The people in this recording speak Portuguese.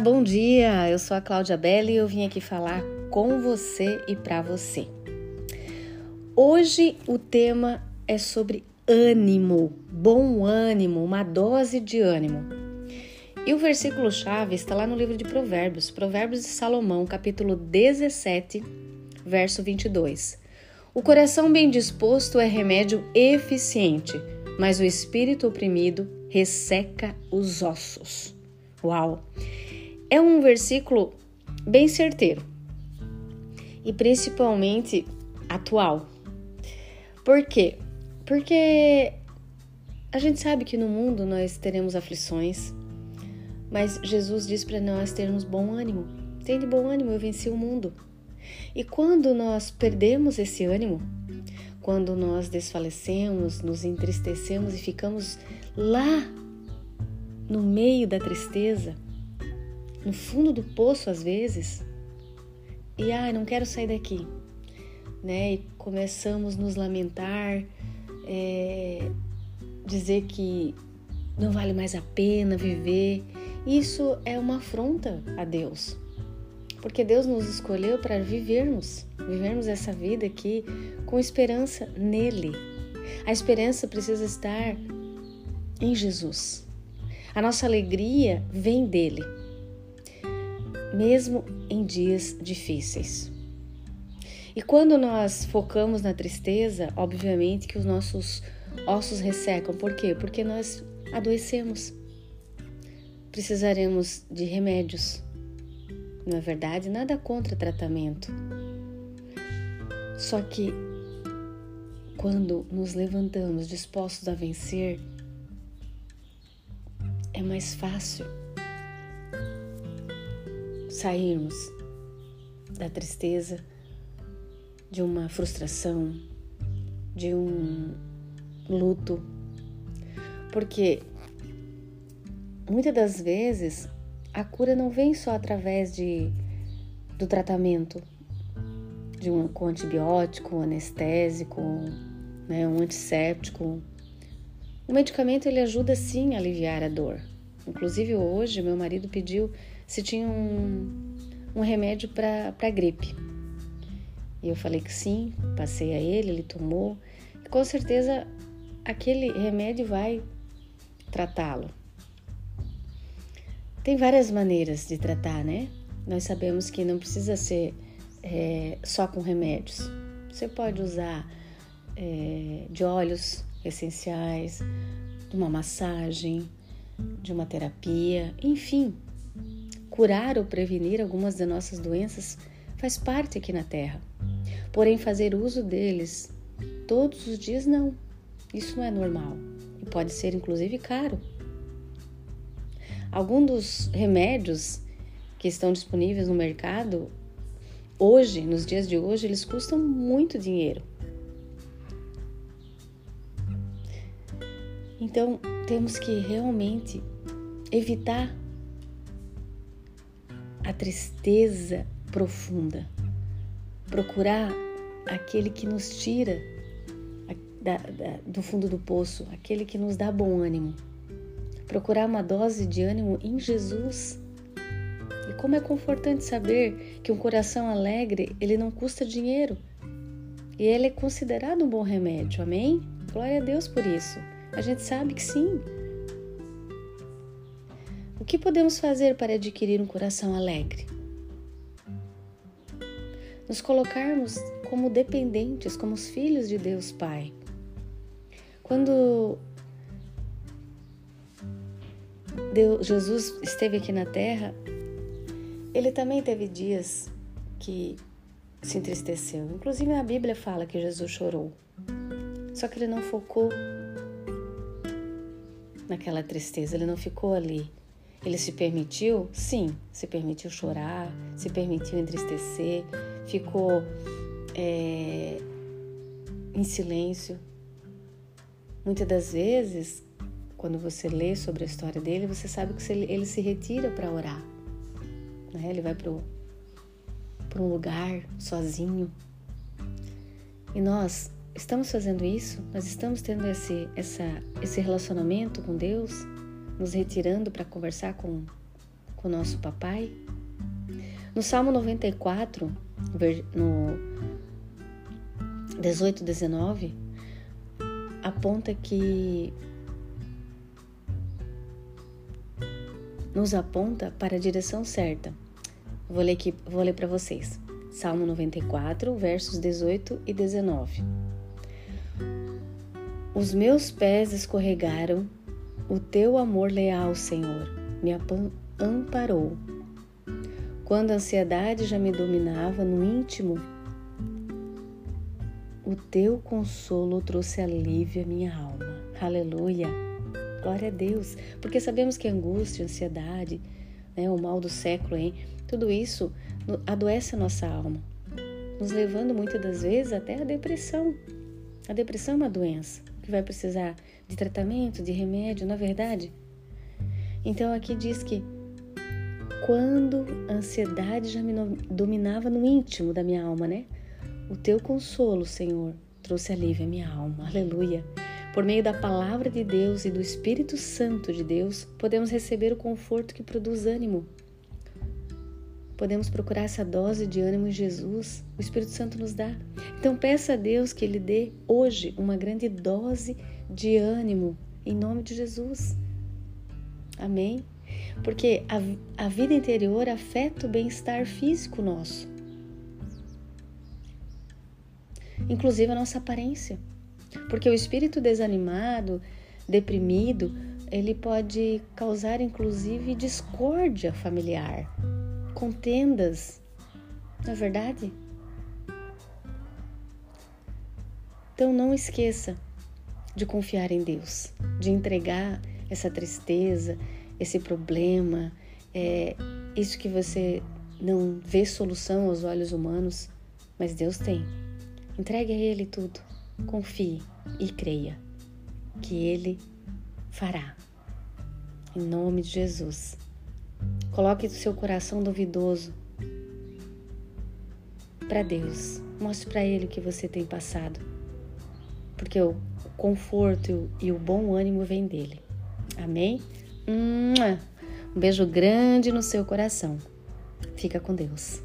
Bom dia. Eu sou a Cláudia Belli e eu vim aqui falar com você e para você. Hoje o tema é sobre ânimo, bom ânimo, uma dose de ânimo. E o versículo chave está lá no livro de Provérbios, Provérbios de Salomão, capítulo 17, verso 22. O coração bem disposto é remédio eficiente, mas o espírito oprimido resseca os ossos. Uau! É um versículo bem certeiro e principalmente atual. Por quê? Porque a gente sabe que no mundo nós teremos aflições, mas Jesus diz para nós termos bom ânimo. Tem de bom ânimo, eu venci o mundo. E quando nós perdemos esse ânimo, quando nós desfalecemos, nos entristecemos e ficamos lá no meio da tristeza, no fundo do poço às vezes, e ai, não quero sair daqui, né? E começamos a nos lamentar, é, dizer que não vale mais a pena viver. Isso é uma afronta a Deus, porque Deus nos escolheu para vivermos, vivermos essa vida aqui com esperança nele. A esperança precisa estar em Jesus. A nossa alegria vem dele, mesmo em dias difíceis. E quando nós focamos na tristeza, obviamente que os nossos ossos ressecam. Por quê? Porque nós adoecemos. Precisaremos de remédios. Não é verdade? Nada contra tratamento. Só que quando nos levantamos dispostos a vencer, é mais fácil sairmos da tristeza, de uma frustração, de um luto. Porque muitas das vezes a cura não vem só através de, do tratamento, de um, com antibiótico, um anestésico, né, um antisséptico. O medicamento ele ajuda sim a aliviar a dor. Inclusive hoje meu marido pediu se tinha um, um remédio para gripe. E eu falei que sim, passei a ele, ele tomou. E com certeza aquele remédio vai tratá-lo. Tem várias maneiras de tratar, né? Nós sabemos que não precisa ser é, só com remédios. Você pode usar é, de óleos essenciais, de uma massagem, de uma terapia, enfim. Curar ou prevenir algumas das nossas doenças faz parte aqui na Terra. Porém, fazer uso deles todos os dias não. Isso não é normal e pode ser inclusive caro. Alguns dos remédios que estão disponíveis no mercado hoje, nos dias de hoje, eles custam muito dinheiro. Então, temos que realmente evitar a tristeza profunda, procurar aquele que nos tira da, da, do fundo do poço, aquele que nos dá bom ânimo. Procurar uma dose de ânimo em Jesus. E como é confortante saber que um coração alegre, ele não custa dinheiro. E ele é considerado um bom remédio. Amém? Glória a Deus por isso. A gente sabe que sim. Que podemos fazer para adquirir um coração alegre? nos colocarmos como dependentes, como os filhos de Deus Pai. Quando Deus, Jesus esteve aqui na terra, ele também teve dias que se entristeceu. Inclusive na Bíblia fala que Jesus chorou. Só que ele não focou naquela tristeza, ele não ficou ali. Ele se permitiu, sim, se permitiu chorar, se permitiu entristecer, ficou é, em silêncio. Muitas das vezes, quando você lê sobre a história dele, você sabe que ele se retira para orar. Né? Ele vai para um lugar sozinho. E nós estamos fazendo isso? Nós estamos tendo esse, essa, esse relacionamento com Deus? Nos retirando para conversar com, o nosso papai? No Salmo 94, no 18, 19, aponta que nos aponta para a direção certa. Vou ler aqui, vou ler para vocês. Salmo 94, versos 18 e 19. Os meus pés escorregaram, o teu amor leal, Senhor, me amparou. Quando a ansiedade já me dominava no íntimo, o teu consolo trouxe alívio à minha alma. Aleluia! Glória a Deus! Porque sabemos que angústia, ansiedade, né, o mal do século, hein, tudo isso adoece a nossa alma, nos levando muitas das vezes até a depressão. A depressão é uma doença que vai precisar de tratamento, de remédio, na é verdade. Então aqui diz que quando a ansiedade já me dominava no íntimo da minha alma, né? O teu consolo, Senhor, trouxe alívio à minha alma. Aleluia. Por meio da palavra de Deus e do Espírito Santo de Deus, podemos receber o conforto que produz ânimo. Podemos procurar essa dose de ânimo em Jesus. O Espírito Santo nos dá. Então peça a Deus que Ele dê hoje uma grande dose de ânimo em nome de Jesus. Amém? Porque a, a vida interior afeta o bem-estar físico nosso, inclusive a nossa aparência. Porque o espírito desanimado, deprimido, ele pode causar inclusive discórdia familiar, contendas, não é verdade? Então não esqueça de confiar em Deus, de entregar essa tristeza, esse problema, é, isso que você não vê solução aos olhos humanos, mas Deus tem. Entregue a Ele tudo, confie e creia que Ele fará. Em nome de Jesus. Coloque o seu coração duvidoso para Deus. Mostre para Ele o que você tem passado. Porque o conforto e o bom ânimo vem dele. Amém? Um beijo grande no seu coração. Fica com Deus.